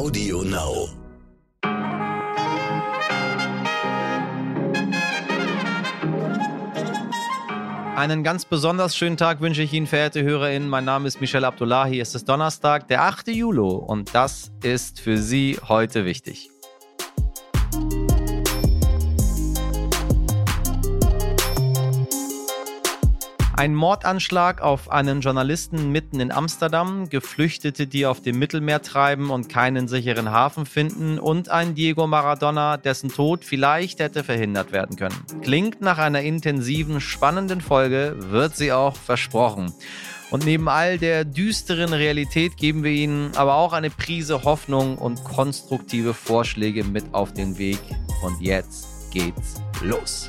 Audio Now. Einen ganz besonders schönen Tag wünsche ich Ihnen, verehrte HörerInnen. Mein Name ist Michel Abdullahi. Es ist Donnerstag, der 8. Juli und das ist für Sie heute wichtig. Ein Mordanschlag auf einen Journalisten mitten in Amsterdam, Geflüchtete, die auf dem Mittelmeer treiben und keinen sicheren Hafen finden und ein Diego Maradona, dessen Tod vielleicht hätte verhindert werden können. Klingt nach einer intensiven, spannenden Folge, wird sie auch versprochen. Und neben all der düsteren Realität geben wir Ihnen aber auch eine Prise Hoffnung und konstruktive Vorschläge mit auf den Weg. Und jetzt geht's los.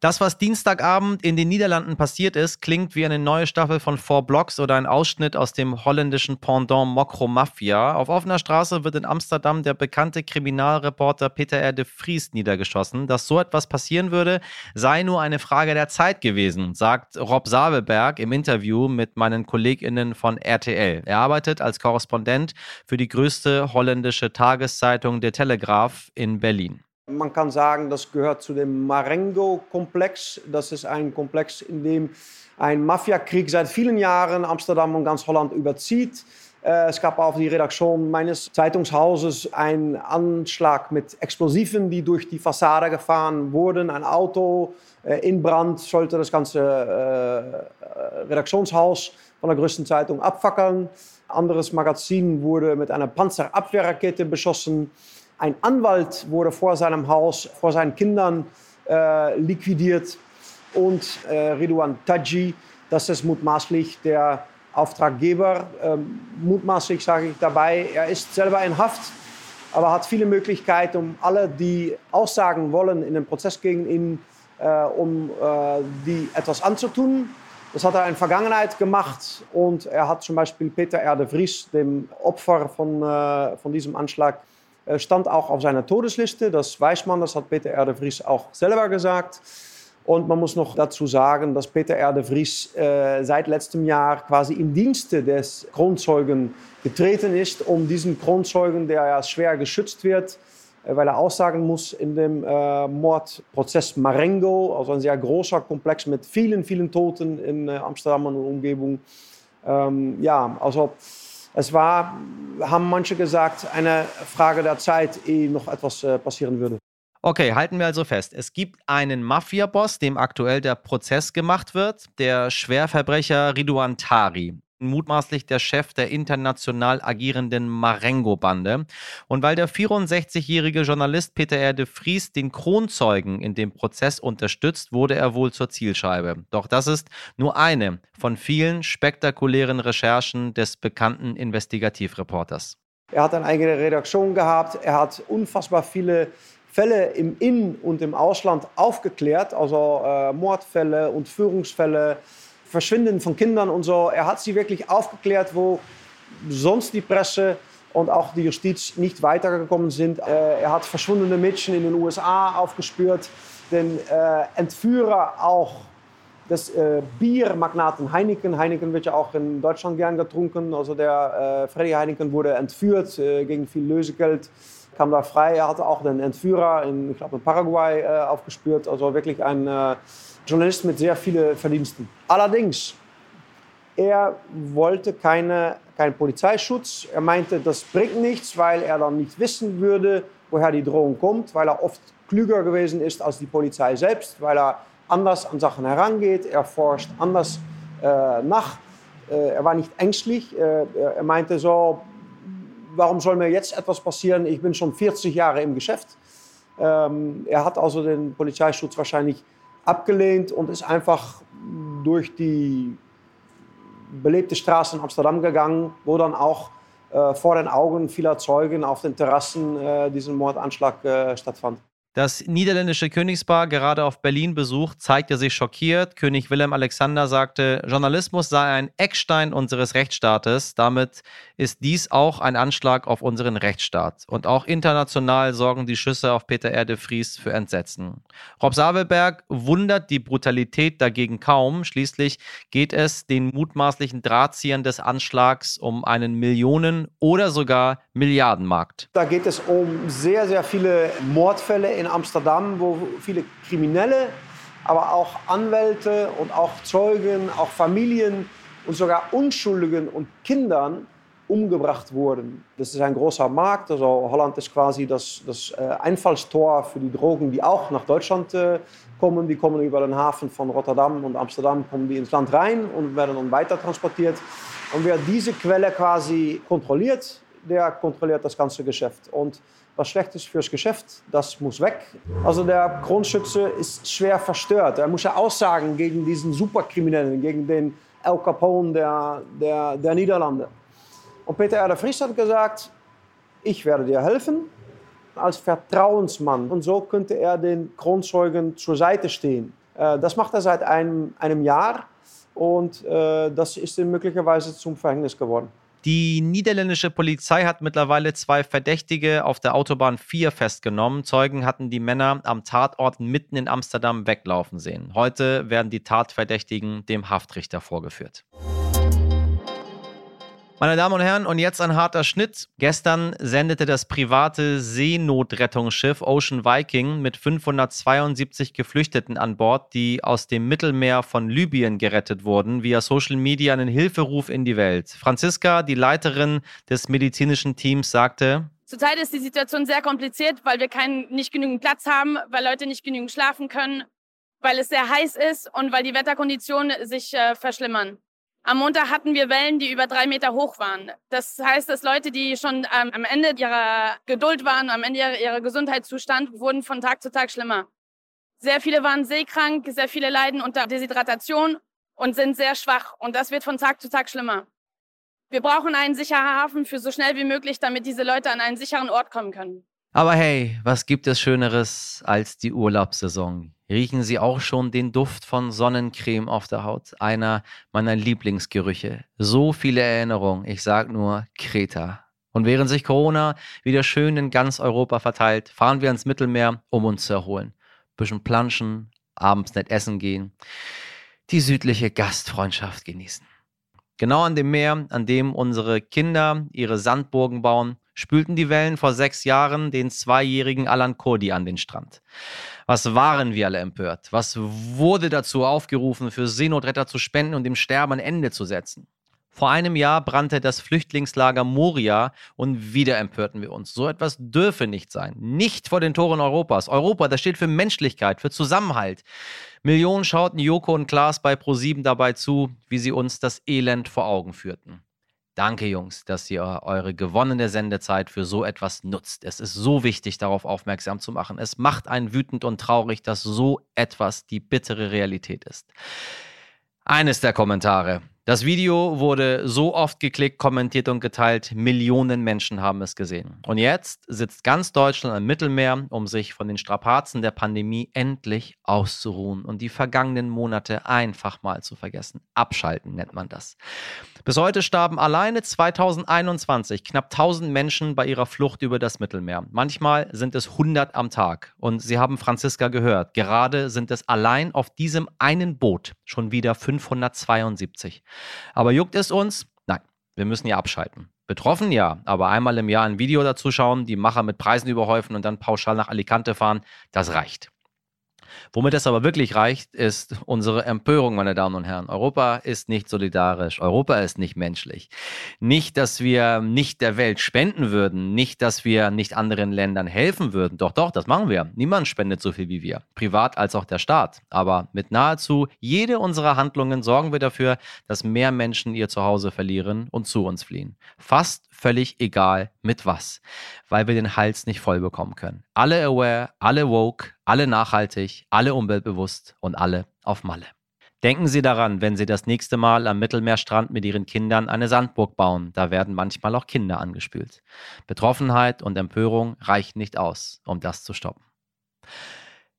Das, was Dienstagabend in den Niederlanden passiert ist, klingt wie eine neue Staffel von Four Blocks oder ein Ausschnitt aus dem holländischen Pendant Mokro Mafia. Auf offener Straße wird in Amsterdam der bekannte Kriminalreporter Peter R. de Vries niedergeschossen. Dass so etwas passieren würde, sei nur eine Frage der Zeit gewesen, sagt Rob Sabelberg im Interview mit meinen KollegInnen von RTL. Er arbeitet als Korrespondent für die größte holländische Tageszeitung Der Telegraph in Berlin. Man kann sagen, das gehört zu dem Marengo-Komplex. Das ist ein Komplex, in dem ein Mafiakrieg seit vielen Jahren Amsterdam und ganz Holland überzieht. Äh, es gab auf die Redaktion meines Zeitungshauses einen Anschlag mit Explosiven, die durch die Fassade gefahren wurden. Ein Auto äh, in Brand sollte das ganze äh, Redaktionshaus von der größten Zeitung abfackeln. Anderes Magazin wurde mit einer Panzerabwehrrakete beschossen. Ein Anwalt wurde vor seinem Haus, vor seinen Kindern äh, liquidiert. Und äh, Ridwan Taji, das ist mutmaßlich der Auftraggeber. Ähm, mutmaßlich sage ich dabei, er ist selber in Haft, aber hat viele Möglichkeiten, um alle, die aussagen wollen in dem Prozess gegen ihn, äh, um äh, die etwas anzutun. Das hat er in der Vergangenheit gemacht und er hat zum Beispiel Peter R. de Vries, dem Opfer von, äh, von diesem Anschlag, stand auch auf seiner Todesliste. Das weiß man, das hat Peter R. de Vries auch selber gesagt. Und man muss noch dazu sagen, dass Peter R. de Vries äh, seit letztem Jahr quasi im Dienste des Kronzeugen getreten ist, um diesen Kronzeugen, der ja schwer geschützt wird, äh, weil er aussagen muss in dem äh, Mordprozess Marengo, also ein sehr großer Komplex mit vielen, vielen Toten in äh, Amsterdam und Umgebung. Ähm, ja, also es war, haben manche gesagt, eine Frage der Zeit, ehe noch etwas äh, passieren würde. Okay, halten wir also fest. Es gibt einen Mafia-Boss, dem aktuell der Prozess gemacht wird, der Schwerverbrecher Ridwan Tari mutmaßlich der Chef der international agierenden Marengo-Bande. Und weil der 64-jährige Journalist Peter R. de Vries den Kronzeugen in dem Prozess unterstützt, wurde er wohl zur Zielscheibe. Doch das ist nur eine von vielen spektakulären Recherchen des bekannten Investigativreporters. Er hat eine eigene Redaktion gehabt, er hat unfassbar viele Fälle im In- und im Ausland aufgeklärt, also äh, Mordfälle und Führungsfälle Verschwinden von Kindern und so. Er hat sie wirklich aufgeklärt, wo sonst die Presse und auch die Justiz nicht weitergekommen sind. Äh, er hat verschwundene Mädchen in den USA aufgespürt, den äh, Entführer auch des äh, Biermagnaten Heineken. Heineken wird ja auch in Deutschland gern getrunken. Also der Freddy Heineken wurde entführt gegen viel Lösegeld, kam da frei. Er hatte auch den Entführer in, ich glaube, in Paraguay äh, aufgespürt. Also wirklich ein äh, Journalist mit sehr vielen Verdiensten. Allerdings, er wollte keine, keinen Polizeischutz. Er meinte, das bringt nichts, weil er dann nicht wissen würde, woher die Drohung kommt, weil er oft klüger gewesen ist als die Polizei selbst, weil er anders an Sachen herangeht, er forscht anders äh, nach. Äh, er war nicht ängstlich. Äh, er meinte so, warum soll mir jetzt etwas passieren? Ich bin schon 40 Jahre im Geschäft. Ähm, er hat also den Polizeischutz wahrscheinlich abgelehnt und ist einfach durch die belebte Straße in Amsterdam gegangen, wo dann auch äh, vor den Augen vieler Zeugen auf den Terrassen äh, diesen Mordanschlag äh, stattfand. Das niederländische Königspaar, gerade auf Berlin-Besuch, zeigte sich schockiert. König Wilhelm Alexander sagte, Journalismus sei ein Eckstein unseres Rechtsstaates. Damit ist dies auch ein Anschlag auf unseren Rechtsstaat. Und auch international sorgen die Schüsse auf Peter Erde Vries für Entsetzen. Rob Sabelberg wundert die Brutalität dagegen kaum. Schließlich geht es den mutmaßlichen Drahtziehern des Anschlags um einen Millionen- oder sogar Milliardenmarkt. Da geht es um sehr, sehr viele Mordfälle in Amsterdam, wo viele Kriminelle, aber auch Anwälte und auch Zeugen, auch Familien und sogar Unschuldigen und Kindern umgebracht wurden. Das ist ein großer Markt. Also Holland ist quasi das, das äh, Einfallstor für die Drogen, die auch nach Deutschland äh, kommen. Die kommen über den Hafen von Rotterdam und Amsterdam, kommen die ins Land rein und werden dann weiter transportiert. Und wer diese Quelle quasi kontrolliert, der kontrolliert das ganze Geschäft. Und was schlecht ist fürs Geschäft, das muss weg. Also der Kronschütze ist schwer verstört. Er muss ja aussagen gegen diesen Superkriminellen, gegen den El Capone der, der, der Niederlande. Und Peter R. Vries hat gesagt, ich werde dir helfen als Vertrauensmann. Und so könnte er den Kronzeugen zur Seite stehen. Äh, das macht er seit einem, einem Jahr und äh, das ist ihm möglicherweise zum Verhängnis geworden. Die niederländische Polizei hat mittlerweile zwei Verdächtige auf der Autobahn 4 festgenommen. Zeugen hatten die Männer am Tatort mitten in Amsterdam weglaufen sehen. Heute werden die Tatverdächtigen dem Haftrichter vorgeführt. Meine Damen und Herren, und jetzt ein harter Schnitt. Gestern sendete das private Seenotrettungsschiff Ocean Viking mit 572 Geflüchteten an Bord, die aus dem Mittelmeer von Libyen gerettet wurden, via Social Media einen Hilferuf in die Welt. Franziska, die Leiterin des medizinischen Teams, sagte, Zurzeit ist die Situation sehr kompliziert, weil wir keinen, nicht genügend Platz haben, weil Leute nicht genügend schlafen können, weil es sehr heiß ist und weil die Wetterkonditionen sich äh, verschlimmern. Am Montag hatten wir Wellen, die über drei Meter hoch waren. Das heißt, dass Leute, die schon ähm, am Ende ihrer Geduld waren, am Ende ihrer, ihrer Gesundheitszustand, wurden von Tag zu Tag schlimmer. Sehr viele waren seekrank, sehr viele leiden unter Deshydratation und sind sehr schwach. Und das wird von Tag zu Tag schlimmer. Wir brauchen einen sicheren Hafen für so schnell wie möglich, damit diese Leute an einen sicheren Ort kommen können. Aber hey, was gibt es Schöneres als die Urlaubssaison? Riechen Sie auch schon den Duft von Sonnencreme auf der Haut? Einer meiner Lieblingsgerüche. So viele Erinnerungen. Ich sag nur Kreta. Und während sich Corona wieder schön in ganz Europa verteilt, fahren wir ans Mittelmeer, um uns zu erholen. Bisschen planschen, abends nett essen gehen, die südliche Gastfreundschaft genießen. Genau an dem Meer, an dem unsere Kinder ihre Sandburgen bauen, spülten die Wellen vor sechs Jahren den zweijährigen Alan Kurdi an den Strand. Was waren wir alle empört? Was wurde dazu aufgerufen, für Seenotretter zu spenden und dem Sterben ein Ende zu setzen? Vor einem Jahr brannte das Flüchtlingslager Moria und wieder empörten wir uns. So etwas dürfe nicht sein. Nicht vor den Toren Europas. Europa, das steht für Menschlichkeit, für Zusammenhalt. Millionen schauten Joko und Klaas bei ProSieben dabei zu, wie sie uns das Elend vor Augen führten. Danke, Jungs, dass ihr eure gewonnene Sendezeit für so etwas nutzt. Es ist so wichtig, darauf aufmerksam zu machen. Es macht einen wütend und traurig, dass so etwas die bittere Realität ist. Eines der Kommentare. Das Video wurde so oft geklickt, kommentiert und geteilt, Millionen Menschen haben es gesehen. Und jetzt sitzt ganz Deutschland am Mittelmeer, um sich von den Strapazen der Pandemie endlich auszuruhen und die vergangenen Monate einfach mal zu vergessen. Abschalten nennt man das. Bis heute starben alleine 2021 knapp 1000 Menschen bei ihrer Flucht über das Mittelmeer. Manchmal sind es 100 am Tag. Und Sie haben Franziska gehört. Gerade sind es allein auf diesem einen Boot schon wieder 572. Aber juckt es uns? Nein, wir müssen ja abschalten. Betroffen ja, aber einmal im Jahr ein Video dazu schauen, die Macher mit Preisen überhäufen und dann pauschal nach Alicante fahren, das reicht. Womit es aber wirklich reicht, ist unsere Empörung, meine Damen und Herren. Europa ist nicht solidarisch. Europa ist nicht menschlich. Nicht, dass wir nicht der Welt spenden würden. Nicht, dass wir nicht anderen Ländern helfen würden. Doch, doch, das machen wir. Niemand spendet so viel wie wir. Privat als auch der Staat. Aber mit nahezu jede unserer Handlungen sorgen wir dafür, dass mehr Menschen ihr Zuhause verlieren und zu uns fliehen. Fast völlig egal mit was, weil wir den Hals nicht voll bekommen können. Alle aware, alle woke, alle nachhaltig, alle umweltbewusst und alle auf Malle. Denken Sie daran, wenn Sie das nächste Mal am Mittelmeerstrand mit Ihren Kindern eine Sandburg bauen, da werden manchmal auch Kinder angespült. Betroffenheit und Empörung reichen nicht aus, um das zu stoppen.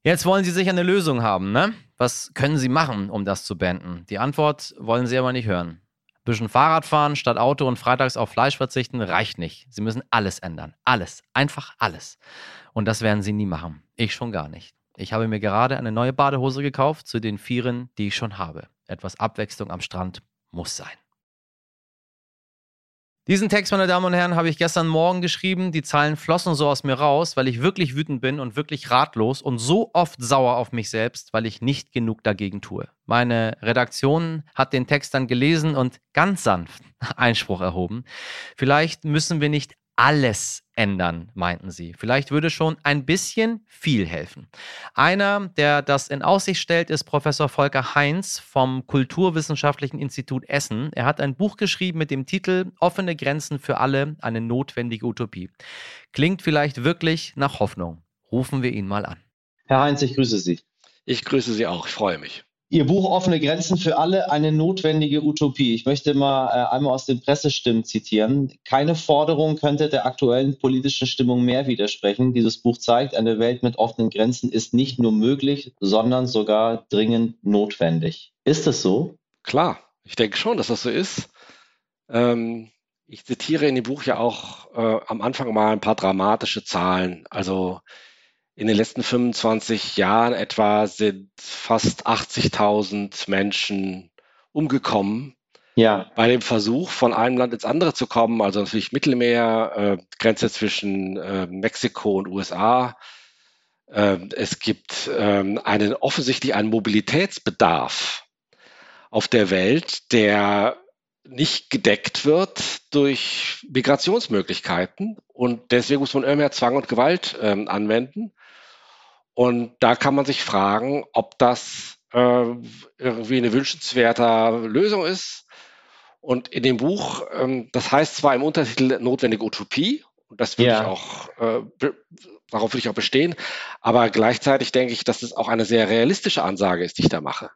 Jetzt wollen Sie sicher eine Lösung haben, ne? Was können Sie machen, um das zu beenden? Die Antwort wollen Sie aber nicht hören. Ein bisschen Fahrrad fahren statt Auto und freitags auf Fleisch verzichten reicht nicht. Sie müssen alles ändern. Alles. Einfach alles. Und das werden Sie nie machen. Ich schon gar nicht. Ich habe mir gerade eine neue Badehose gekauft zu den vieren, die ich schon habe. Etwas Abwechslung am Strand muss sein. Diesen Text, meine Damen und Herren, habe ich gestern Morgen geschrieben. Die Zeilen flossen so aus mir raus, weil ich wirklich wütend bin und wirklich ratlos und so oft sauer auf mich selbst, weil ich nicht genug dagegen tue. Meine Redaktion hat den Text dann gelesen und ganz sanft Einspruch erhoben. Vielleicht müssen wir nicht alles ändern, meinten sie. Vielleicht würde schon ein bisschen viel helfen. Einer, der das in Aussicht stellt, ist Professor Volker Heinz vom Kulturwissenschaftlichen Institut Essen. Er hat ein Buch geschrieben mit dem Titel Offene Grenzen für alle, eine notwendige Utopie. Klingt vielleicht wirklich nach Hoffnung. Rufen wir ihn mal an. Herr Heinz, ich grüße Sie. Ich grüße Sie auch, ich freue mich. Ihr Buch Offene Grenzen für alle, eine notwendige Utopie. Ich möchte mal äh, einmal aus den Pressestimmen zitieren. Keine Forderung könnte der aktuellen politischen Stimmung mehr widersprechen. Dieses Buch zeigt, eine Welt mit offenen Grenzen ist nicht nur möglich, sondern sogar dringend notwendig. Ist es so? Klar, ich denke schon, dass das so ist. Ähm, ich zitiere in dem Buch ja auch äh, am Anfang mal ein paar dramatische Zahlen. Also in den letzten 25 Jahren etwa sind fast 80.000 Menschen umgekommen. Ja. Bei dem Versuch, von einem Land ins andere zu kommen, also natürlich Mittelmeer, äh, Grenze zwischen äh, Mexiko und USA. Äh, es gibt ähm, einen offensichtlich einen Mobilitätsbedarf auf der Welt, der nicht gedeckt wird durch Migrationsmöglichkeiten. Und deswegen muss man immer mehr Zwang und Gewalt ähm, anwenden. Und da kann man sich fragen, ob das äh, irgendwie eine wünschenswerte Lösung ist. Und in dem Buch, ähm, das heißt zwar im Untertitel notwendige Utopie, und das würde ja. ich auch, äh, darauf würde ich auch bestehen, aber gleichzeitig denke ich, dass es auch eine sehr realistische Ansage ist, die ich da mache.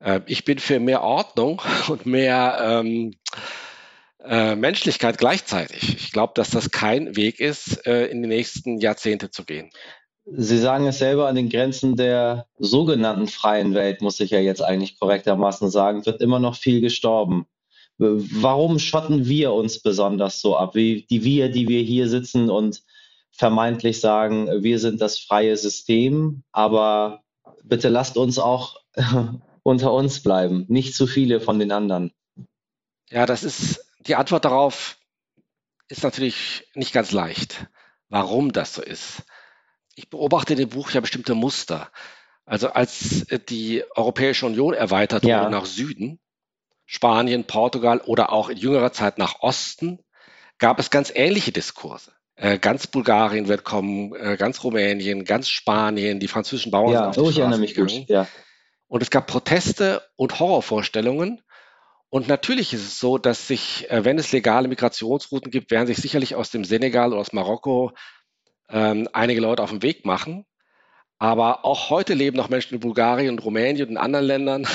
Äh, ich bin für mehr Ordnung und mehr ähm, äh, Menschlichkeit gleichzeitig. Ich glaube, dass das kein Weg ist, äh, in die nächsten Jahrzehnte zu gehen. Sie sagen es selber, an den Grenzen der sogenannten freien Welt, muss ich ja jetzt eigentlich korrektermaßen sagen, wird immer noch viel gestorben. Warum schotten wir uns besonders so ab? Wie die wir, die wir hier sitzen und vermeintlich sagen, wir sind das freie System, aber bitte lasst uns auch unter uns bleiben, nicht zu viele von den anderen. Ja, das ist die Antwort darauf ist natürlich nicht ganz leicht, warum das so ist ich beobachte in dem Buch ja bestimmte Muster. Also als äh, die Europäische Union erweitert ja. wurde nach Süden, Spanien, Portugal oder auch in jüngerer Zeit nach Osten, gab es ganz ähnliche Diskurse. Äh, ganz Bulgarien wird kommen, äh, ganz Rumänien, ganz Spanien, die französischen Bauern ja, sind auf die ich erinnere mich gut. Ja. Und es gab Proteste und Horrorvorstellungen. Und natürlich ist es so, dass sich, wenn es legale Migrationsrouten gibt, werden sich sicherlich aus dem Senegal oder aus Marokko ähm, einige Leute auf den Weg machen. Aber auch heute leben noch Menschen in Bulgarien und Rumänien und in anderen Ländern.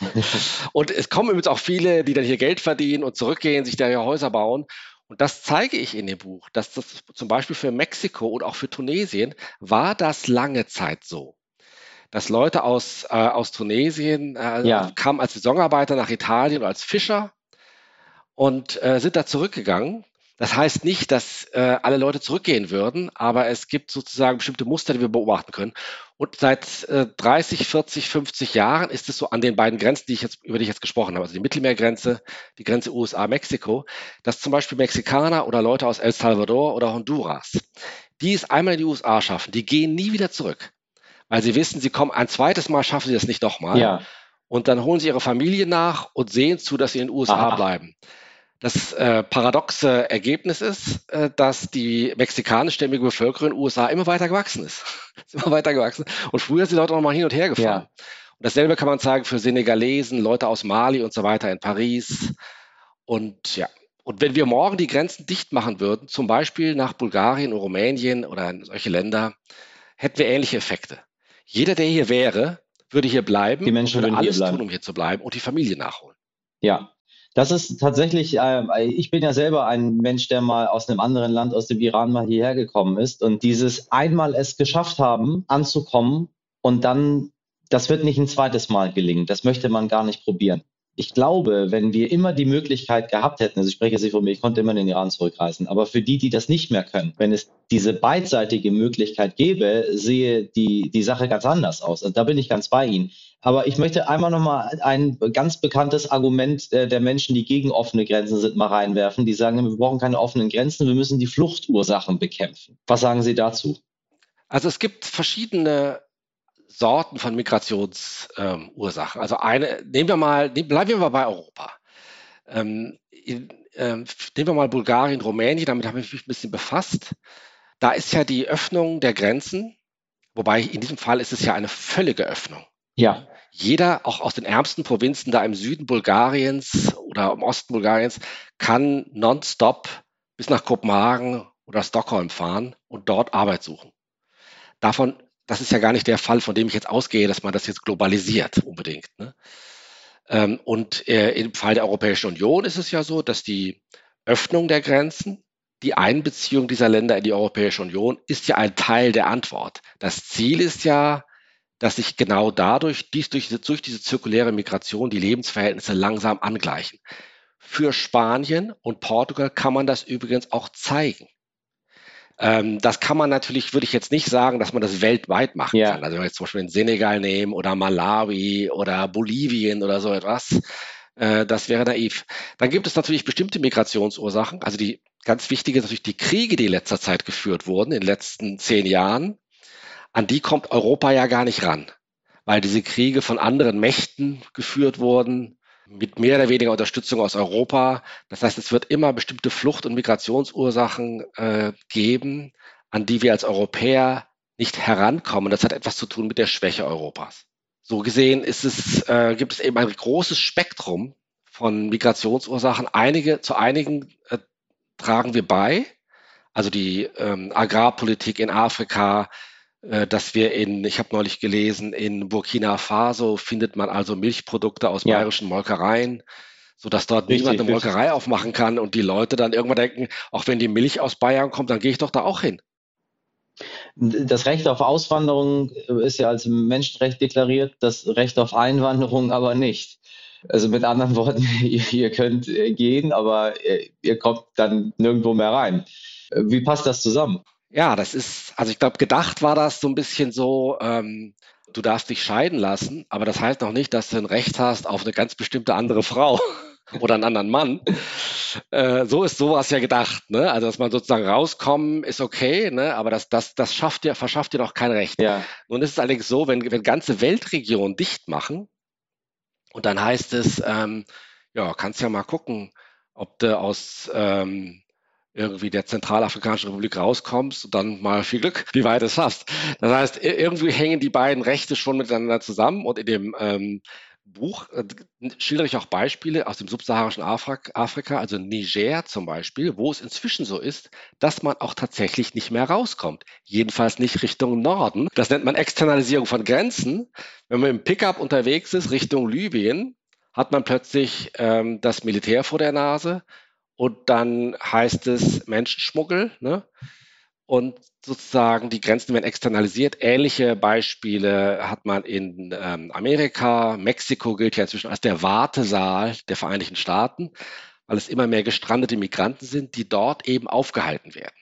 und es kommen übrigens auch viele, die dann hier Geld verdienen und zurückgehen, sich da hier Häuser bauen. Und das zeige ich in dem Buch, dass das zum Beispiel für Mexiko und auch für Tunesien war das lange Zeit so. Dass Leute aus, äh, aus Tunesien äh, ja. kamen als Saisonarbeiter nach Italien oder als Fischer und äh, sind da zurückgegangen das heißt nicht, dass äh, alle Leute zurückgehen würden, aber es gibt sozusagen bestimmte Muster, die wir beobachten können. Und seit äh, 30, 40, 50 Jahren ist es so an den beiden Grenzen, die ich jetzt, über die ich jetzt gesprochen habe, also die Mittelmeergrenze, die Grenze USA-Mexiko, dass zum Beispiel Mexikaner oder Leute aus El Salvador oder Honduras, die es einmal in die USA schaffen, die gehen nie wieder zurück. Weil sie wissen, sie kommen ein zweites Mal, schaffen sie das nicht nochmal. Ja. Und dann holen sie ihre Familie nach und sehen zu, dass sie in den USA Aha. bleiben. Das äh, paradoxe Ergebnis ist, äh, dass die mexikanischstämmige Bevölkerung in den USA immer weiter gewachsen ist. ist immer weiter gewachsen. Und früher sind die Leute noch mal hin und her gefahren. Ja. Und dasselbe kann man sagen für Senegalesen, Leute aus Mali und so weiter in Paris. Und ja, und wenn wir morgen die Grenzen dicht machen würden, zum Beispiel nach Bulgarien und Rumänien oder in solche Länder, hätten wir ähnliche Effekte. Jeder, der hier wäre, würde hier bleiben, die Menschen würde alles tun, um hier zu bleiben und die Familie nachholen. Ja, Das ist tatsächlich, äh, ich bin ja selber ein Mensch, der mal aus einem anderen Land, aus dem Iran mal hierher gekommen ist. Und dieses einmal es geschafft haben, anzukommen und dann, das wird nicht ein zweites Mal gelingen. Das möchte man gar nicht probieren ich glaube, wenn wir immer die Möglichkeit gehabt hätten, also ich spreche jetzt nicht von mir, ich konnte immer in den Iran zurückreisen, aber für die, die das nicht mehr können, wenn es diese beidseitige Möglichkeit gäbe, sehe die, die Sache ganz anders aus. Und da bin ich ganz bei Ihnen. Aber ich möchte einmal nochmal ein ganz bekanntes Argument der Menschen, die gegen offene Grenzen sind, mal reinwerfen. Die sagen, wir brauchen keine offenen Grenzen, wir müssen die Fluchtursachen bekämpfen. Was sagen Sie dazu? Also es gibt verschiedene Sorten von Migrationsursachen. Ähm, also eine, nehmen wir mal, bleiben wir mal bei Europa. Ähm, in, ähm, nehmen wir mal Bulgarien, Rumänien, damit habe ich mich ein bisschen befasst. Da ist ja die Öffnung der Grenzen, wobei in diesem Fall ist es ja eine völlige Öffnung. Ja. Jeder, auch aus den ärmsten Provinzen da im Süden Bulgariens oder im Osten Bulgariens, kann nonstop bis nach Kopenhagen oder Stockholm fahren und dort Arbeit suchen. Davon das ist ja gar nicht der Fall, von dem ich jetzt ausgehe, dass man das jetzt globalisiert unbedingt. Ne? Ähm, und äh, im Fall der Europäischen Union ist es ja so, dass die Öffnung der Grenzen, die Einbeziehung dieser Länder in die Europäische Union ist ja ein Teil der Antwort. Das Ziel ist ja, dass sich genau dadurch, dies durch, durch diese zirkuläre Migration, die Lebensverhältnisse langsam angleichen. Für Spanien und Portugal kann man das übrigens auch zeigen. Ähm, das kann man natürlich, würde ich jetzt nicht sagen, dass man das weltweit machen ja. kann. Also wenn wir jetzt zum Beispiel in Senegal nehmen oder Malawi oder Bolivien oder so etwas, äh, das wäre naiv. Dann gibt es natürlich bestimmte Migrationsursachen. Also die ganz wichtige ist natürlich die Kriege, die in letzter Zeit geführt wurden, in den letzten zehn Jahren. An die kommt Europa ja gar nicht ran, weil diese Kriege von anderen Mächten geführt wurden, mit mehr oder weniger Unterstützung aus Europa. Das heißt, es wird immer bestimmte Flucht- und Migrationsursachen äh, geben, an die wir als Europäer nicht herankommen. Das hat etwas zu tun mit der Schwäche Europas. So gesehen ist es, äh, gibt es eben ein großes Spektrum von Migrationsursachen. Einige, zu einigen äh, tragen wir bei. Also die ähm, Agrarpolitik in Afrika, dass wir in, ich habe neulich gelesen, in Burkina Faso findet man also Milchprodukte aus ja. bayerischen Molkereien, sodass dort richtig, niemand eine Molkerei aufmachen kann und die Leute dann irgendwann denken, auch wenn die Milch aus Bayern kommt, dann gehe ich doch da auch hin. Das Recht auf Auswanderung ist ja als Menschenrecht deklariert, das Recht auf Einwanderung aber nicht. Also mit anderen Worten, ihr, ihr könnt gehen, aber ihr kommt dann nirgendwo mehr rein. Wie passt das zusammen? Ja, das ist, also ich glaube, gedacht war das so ein bisschen so, ähm, du darfst dich scheiden lassen, aber das heißt noch nicht, dass du ein Recht hast auf eine ganz bestimmte andere Frau oder einen anderen Mann. Äh, so ist sowas ja gedacht, ne? Also dass man sozusagen rauskommen ist okay, ne? Aber das, das, das schafft dir, verschafft dir doch kein Recht. Ja. Nun ist es allerdings so, wenn, wenn ganze Weltregionen dicht machen, und dann heißt es, ähm, ja, kannst ja mal gucken, ob du aus ähm, irgendwie der Zentralafrikanischen Republik rauskommst und dann mal viel Glück, wie weit es schaffst. Das heißt, irgendwie hängen die beiden Rechte schon miteinander zusammen und in dem ähm, Buch äh, schildere ich auch Beispiele aus dem subsaharischen Afrika, also Niger zum Beispiel, wo es inzwischen so ist, dass man auch tatsächlich nicht mehr rauskommt. Jedenfalls nicht Richtung Norden. Das nennt man Externalisierung von Grenzen. Wenn man im Pickup unterwegs ist Richtung Libyen, hat man plötzlich ähm, das Militär vor der Nase und dann heißt es Menschenschmuggel. Ne? Und sozusagen die Grenzen werden externalisiert. Ähnliche Beispiele hat man in ähm, Amerika. Mexiko gilt ja inzwischen als der Wartesaal der Vereinigten Staaten, weil es immer mehr gestrandete Migranten sind, die dort eben aufgehalten werden.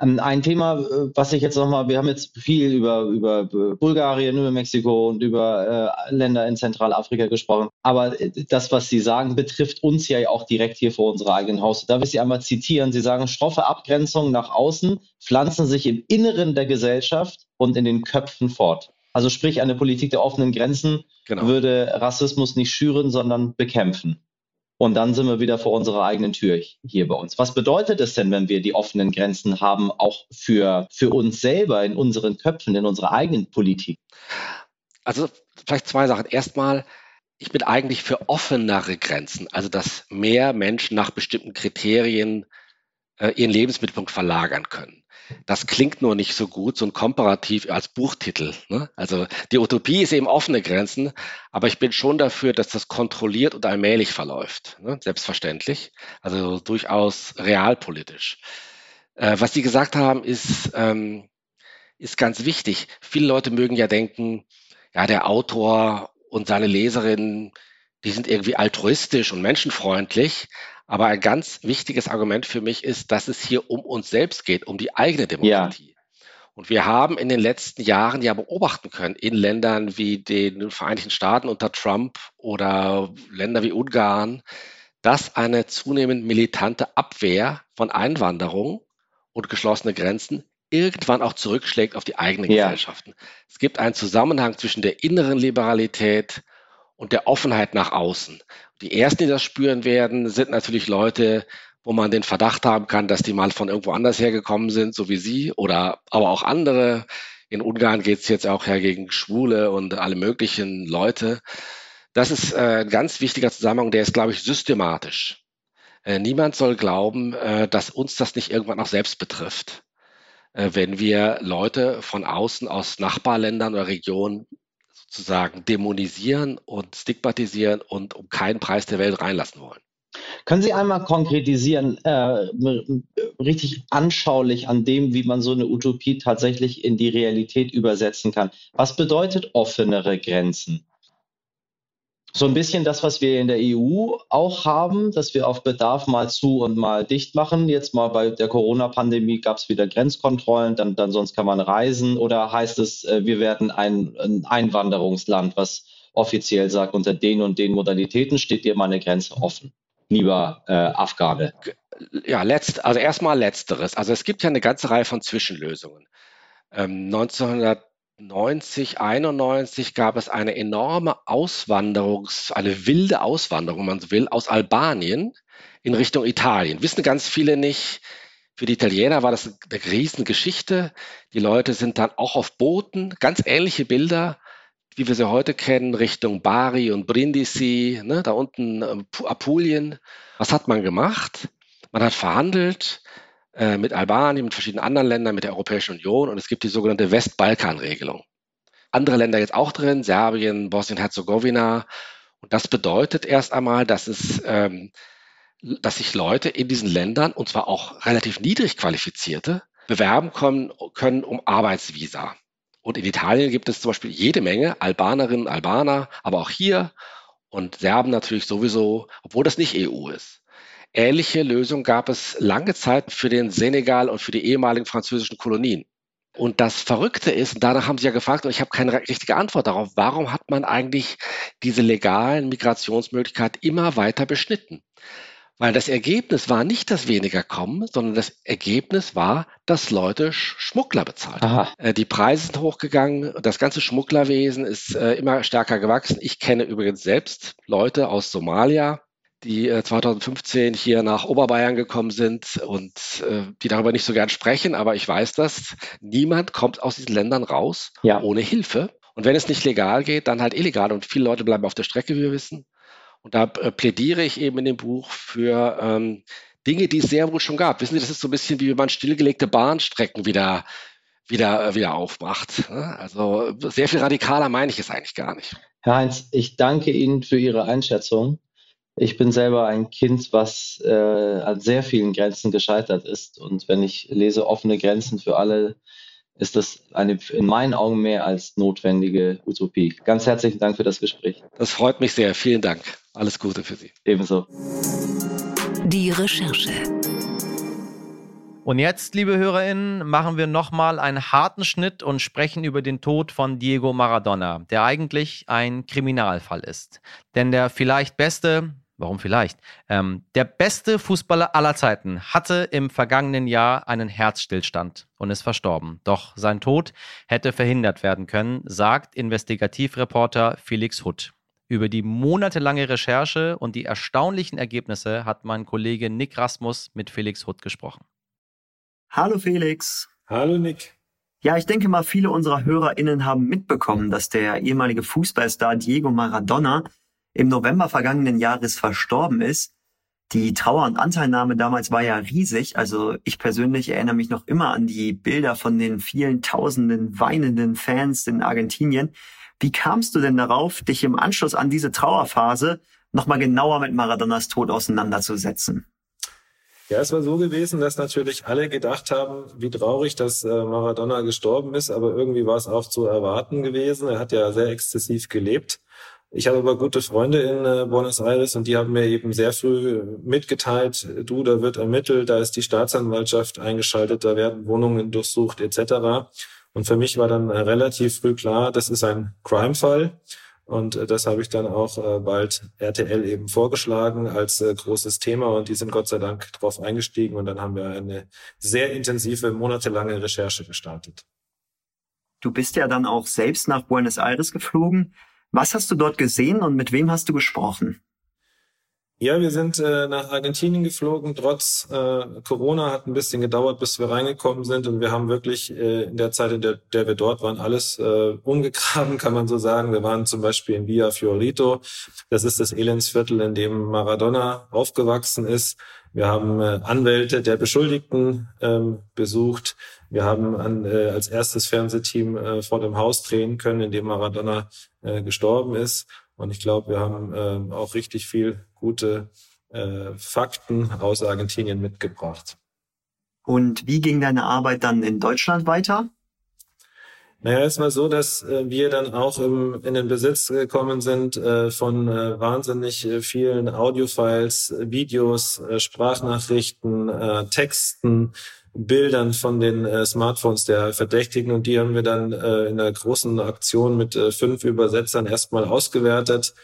Ähm, ein Thema, äh, was ich jetzt nochmal, wir haben jetzt viel über, über Bulgarien, über Mexiko und über äh, Länder in Zentralafrika gesprochen. Aber äh, das, was Sie sagen, betrifft uns ja auch direkt hier vor unserer eigenen Haus. Darf ich Sie einmal zitieren? Sie sagen, stroffe Abgrenzungen nach außen pflanzen sich im Inneren der Gesellschaft und in den Köpfen fort. Also sprich, eine Politik der offenen Grenzen genau. würde Rassismus nicht schüren, sondern bekämpfen. Und dann sind wir wieder vor unserer eigenen Tür hier bei uns. Was bedeutet es denn, wenn wir die offenen Grenzen haben, auch für, für uns selber in unseren Köpfen, in unserer eigenen Politik? Also vielleicht zwei Sachen. Erstmal, ich bin eigentlich für offenere Grenzen, also dass mehr Menschen nach bestimmten Kriterien äh, ihren Lebensmittelpunkt verlagern können. Das klingt nur nicht so gut, so ein Komparativ als Buchtitel. Ne? Also die Utopie ist eben offene Grenzen, aber ich bin schon dafür, dass das kontrolliert und allmählich verläuft. Ne? Selbstverständlich. Also durchaus realpolitisch. Äh, was Sie gesagt haben, ist, ähm, ist ganz wichtig. Viele Leute mögen ja denken, ja, der Autor und seine Leserinnen, die sind irgendwie altruistisch und menschenfreundlich. Aber ein ganz wichtiges Argument für mich ist, dass es hier um uns selbst geht, um die eigene Demokratie. Ja. Und wir haben in den letzten Jahren ja beobachten können, in Ländern wie den Vereinigten Staaten unter Trump oder Länder wie Ungarn, dass eine zunehmend militante Abwehr von Einwanderung und geschlossene Grenzen irgendwann auch zurückschlägt auf die eigenen ja. Gesellschaften. Es gibt einen Zusammenhang zwischen der inneren Liberalität und der Offenheit nach außen. Die ersten, die das spüren werden, sind natürlich Leute, wo man den Verdacht haben kann, dass die mal von irgendwo anders hergekommen sind, so wie Sie oder aber auch andere. In Ungarn geht es jetzt auch her gegen Schwule und alle möglichen Leute. Das ist äh, ein ganz wichtiger Zusammenhang, der ist, glaube ich, systematisch. Äh, niemand soll glauben, äh, dass uns das nicht irgendwann auch selbst betrifft, wenn wir Leute von außen aus Nachbarländern oder Regionen sozusagen dämonisieren und stigmatisieren und um keinen Preis der Welt reinlassen wollen. Können Sie einmal konkretisieren, äh, richtig anschaulich an dem, wie man so eine Utopie tatsächlich in die Realität übersetzen kann? Was bedeutet offenere Grenzen? So ein bisschen das, was wir in der EU auch haben, dass wir auf Bedarf mal zu und mal dicht machen. Jetzt mal bei der Corona-Pandemie gab es wieder Grenzkontrollen, dann, dann sonst kann man reisen. Oder heißt es, äh, wir werden ein, ein Einwanderungsland, was offiziell sagt, unter den und den Modalitäten steht dir meine Grenze offen, lieber äh, Afghane? Ja, letzt, also erstmal letzteres. Also es gibt ja eine ganze Reihe von Zwischenlösungen. Ähm, 1900 90, 91 gab es eine enorme Auswanderungs, eine wilde Auswanderung, wenn man so will, aus Albanien in Richtung Italien. Wissen ganz viele nicht. Für die Italiener war das eine Riesengeschichte. Die Leute sind dann auch auf Booten, ganz ähnliche Bilder, wie wir sie heute kennen, Richtung Bari und Brindisi, ne, da unten ähm, Apulien. Was hat man gemacht? Man hat verhandelt, äh, mit Albanien, mit verschiedenen anderen Ländern, mit der Europäischen Union und es gibt die sogenannte Westbalkan-Regelung. Andere Länder jetzt auch drin, Serbien, Bosnien-Herzegowina. Und das bedeutet erst einmal, dass es, ähm, dass sich Leute in diesen Ländern, und zwar auch relativ niedrig qualifizierte, bewerben können, können um Arbeitsvisa. Und in Italien gibt es zum Beispiel jede Menge Albanerinnen, Albaner, aber auch hier und Serben natürlich sowieso, obwohl das nicht EU ist. Ähnliche Lösungen gab es lange Zeit für den Senegal und für die ehemaligen französischen Kolonien. Und das Verrückte ist, und danach haben Sie ja gefragt, und ich habe keine richtige Antwort darauf, warum hat man eigentlich diese legalen Migrationsmöglichkeiten immer weiter beschnitten? Weil das Ergebnis war nicht, dass weniger kommen, sondern das Ergebnis war, dass Leute Schmuggler bezahlt. Aha. Äh, die Preise sind hochgegangen, das ganze Schmugglerwesen ist äh, immer stärker gewachsen. Ich kenne übrigens selbst Leute aus Somalia, die 2015 äh, hier nach Oberbayern gekommen sind und äh, die darüber nicht so gern sprechen, aber ich weiß das. Niemand kommt aus diesen Ländern raus ja. ohne Hilfe. Und wenn es nicht legal geht, dann halt illegal. Und viele Leute bleiben auf der Strecke, wie wir wissen. Und da äh, plädiere ich eben in dem Buch für ähm, Dinge, die es sehr wohl schon gab. Wissen Sie, das ist so ein bisschen wie wenn man stillgelegte Bahnstrecken wieder wieder, wieder aufmacht. Ne? Also sehr viel radikaler meine ich es eigentlich gar nicht. Herr Heinz, ich danke Ihnen für Ihre Einschätzung. Ich bin selber ein Kind, was äh, an sehr vielen Grenzen gescheitert ist. Und wenn ich lese offene Grenzen für alle, ist das eine in meinen Augen mehr als notwendige Utopie. Ganz herzlichen Dank für das Gespräch. Das freut mich sehr. Vielen Dank. Alles Gute für Sie. Ebenso. Die Recherche. Und jetzt, liebe HörerInnen, machen wir nochmal einen harten Schnitt und sprechen über den Tod von Diego Maradona, der eigentlich ein Kriminalfall ist. Denn der vielleicht beste, Warum vielleicht? Ähm, der beste Fußballer aller Zeiten hatte im vergangenen Jahr einen Herzstillstand und ist verstorben. Doch sein Tod hätte verhindert werden können, sagt Investigativreporter Felix Hutt. Über die monatelange Recherche und die erstaunlichen Ergebnisse hat mein Kollege Nick Rasmus mit Felix Hutt gesprochen. Hallo Felix. Hallo Nick. Ja, ich denke mal, viele unserer HörerInnen haben mitbekommen, dass der ehemalige Fußballstar Diego Maradona im November vergangenen Jahres verstorben ist. Die Trauer und Anteilnahme damals war ja riesig. Also ich persönlich erinnere mich noch immer an die Bilder von den vielen tausenden weinenden Fans in Argentinien. Wie kamst du denn darauf, dich im Anschluss an diese Trauerphase nochmal genauer mit Maradonas Tod auseinanderzusetzen? Ja, es war so gewesen, dass natürlich alle gedacht haben, wie traurig, dass äh, Maradona gestorben ist, aber irgendwie war es auch zu erwarten gewesen. Er hat ja sehr exzessiv gelebt. Ich habe aber gute Freunde in äh, Buenos Aires und die haben mir eben sehr früh mitgeteilt, du, da wird ermittelt, da ist die Staatsanwaltschaft eingeschaltet, da werden Wohnungen durchsucht etc. Und für mich war dann äh, relativ früh klar, das ist ein Crime-Fall. Und äh, das habe ich dann auch bald RTL eben vorgeschlagen als großes Thema und die sind Gott sei Dank drauf eingestiegen und dann haben wir eine sehr intensive, monatelange Recherche gestartet. Du bist ja dann auch selbst nach Buenos Aires geflogen. Was hast du dort gesehen und mit wem hast du gesprochen? Ja, wir sind äh, nach Argentinien geflogen. Trotz äh, Corona hat ein bisschen gedauert, bis wir reingekommen sind. Und wir haben wirklich äh, in der Zeit, in der, der wir dort waren, alles äh, umgegraben, kann man so sagen. Wir waren zum Beispiel in Villa Fiorito. Das ist das Elendsviertel, in dem Maradona aufgewachsen ist. Wir haben äh, Anwälte der Beschuldigten ähm, besucht. Wir haben an, äh, als erstes Fernsehteam äh, vor dem Haus drehen können, in dem Maradona äh, gestorben ist. Und ich glaube, wir haben äh, auch richtig viel gute äh, Fakten aus Argentinien mitgebracht. Und wie ging deine Arbeit dann in Deutschland weiter? Naja, es war so, dass äh, wir dann auch im, in den Besitz gekommen sind äh, von äh, wahnsinnig äh, vielen Audiofiles, Videos, äh, Sprachnachrichten, äh, Texten, Bildern von den äh, Smartphones der Verdächtigen und die haben wir dann äh, in einer großen Aktion mit äh, fünf Übersetzern erstmal ausgewertet,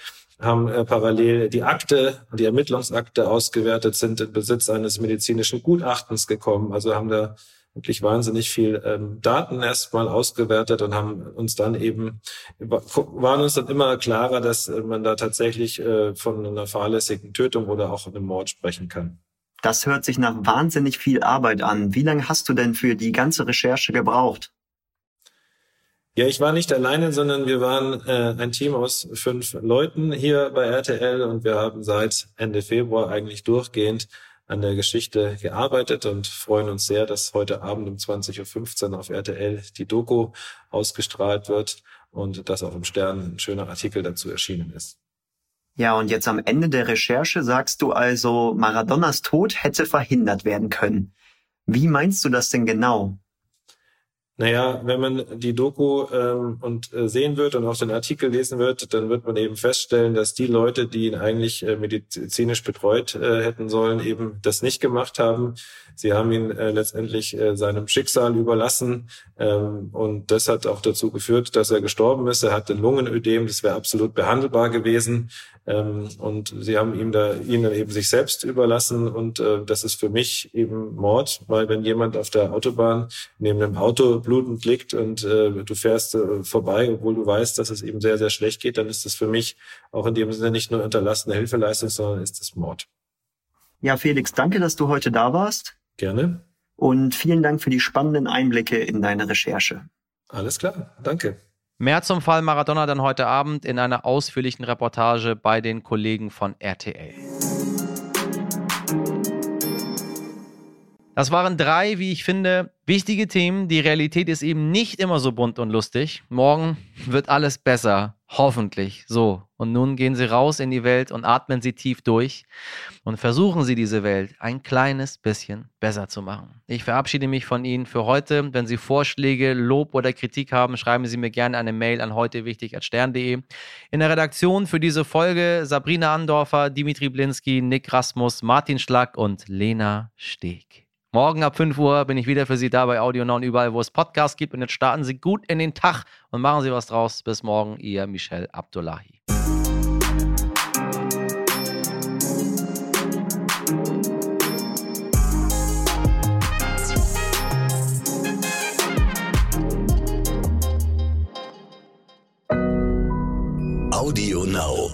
haben äh, parallel die Akte, die Ermittlungsakte ausgewertet, sind in Besitz eines medizinischen Gutachtens gekommen, also haben da wirklich wahnsinnig viel ähm, Daten erstmal ausgewertet und haben uns dann eben, waren uns dann immer klarer, dass äh, man da tatsächlich äh, von einer fahrlässigen Tötung oder auch einem Mord sprechen kann. Das hört sich nach wahnsinnig viel Arbeit an. Wie lange hast du denn für die ganze Recherche gebraucht? Ja, ich war nicht alleine, sondern wir waren äh, ein Team aus fünf Leuten hier bei RTL und wir haben seit Ende Februar eigentlich durchgehend an der Geschichte gearbeitet und freuen uns sehr, dass heute Abend um 20.15 Uhr auf RTL die Doku ausgestrahlt wird und dass auch im Stern ein schöner Artikel dazu erschienen ist. Ja, und jetzt am Ende der Recherche sagst du also, Maradonas Tod hätte verhindert werden können. Wie meinst du das denn genau? Naja, wenn man die Doku ähm, und äh, sehen wird und auch den Artikel lesen wird, dann wird man eben feststellen, dass die Leute, die ihn eigentlich äh, medizinisch betreut äh, hätten sollen, eben das nicht gemacht haben. Sie haben ihn äh, letztendlich äh, seinem Schicksal überlassen ähm, und das hat auch dazu geführt, dass er gestorben ist. Er hatte Lungenödem, das wäre absolut behandelbar gewesen. Ähm, und sie haben ihm da ihn dann eben sich selbst überlassen und äh, das ist für mich eben Mord, weil wenn jemand auf der Autobahn neben einem Auto blutend liegt und äh, du fährst äh, vorbei, obwohl du weißt, dass es eben sehr sehr schlecht geht, dann ist das für mich auch in dem Sinne nicht nur unterlassene Hilfeleistung, sondern ist es Mord. Ja, Felix, danke, dass du heute da warst. Gerne. Und vielen Dank für die spannenden Einblicke in deine Recherche. Alles klar, danke. Mehr zum Fall Maradona dann heute Abend in einer ausführlichen Reportage bei den Kollegen von RTL. Das waren drei, wie ich finde, wichtige Themen. Die Realität ist eben nicht immer so bunt und lustig. Morgen wird alles besser. Hoffentlich. So. Und nun gehen Sie raus in die Welt und atmen Sie tief durch und versuchen Sie diese Welt ein kleines bisschen besser zu machen. Ich verabschiede mich von Ihnen für heute. Wenn Sie Vorschläge, Lob oder Kritik haben, schreiben Sie mir gerne eine Mail an heutewichtig.stern.de. In der Redaktion für diese Folge Sabrina Andorfer, Dimitri Blinski, Nick Rasmus, Martin Schlack und Lena Steg. Morgen ab 5 Uhr bin ich wieder für Sie da bei Audio Now und überall, wo es Podcasts gibt. Und jetzt starten Sie gut in den Tag und machen Sie was draus. Bis morgen, Ihr Michel Abdullahi. Audio Now.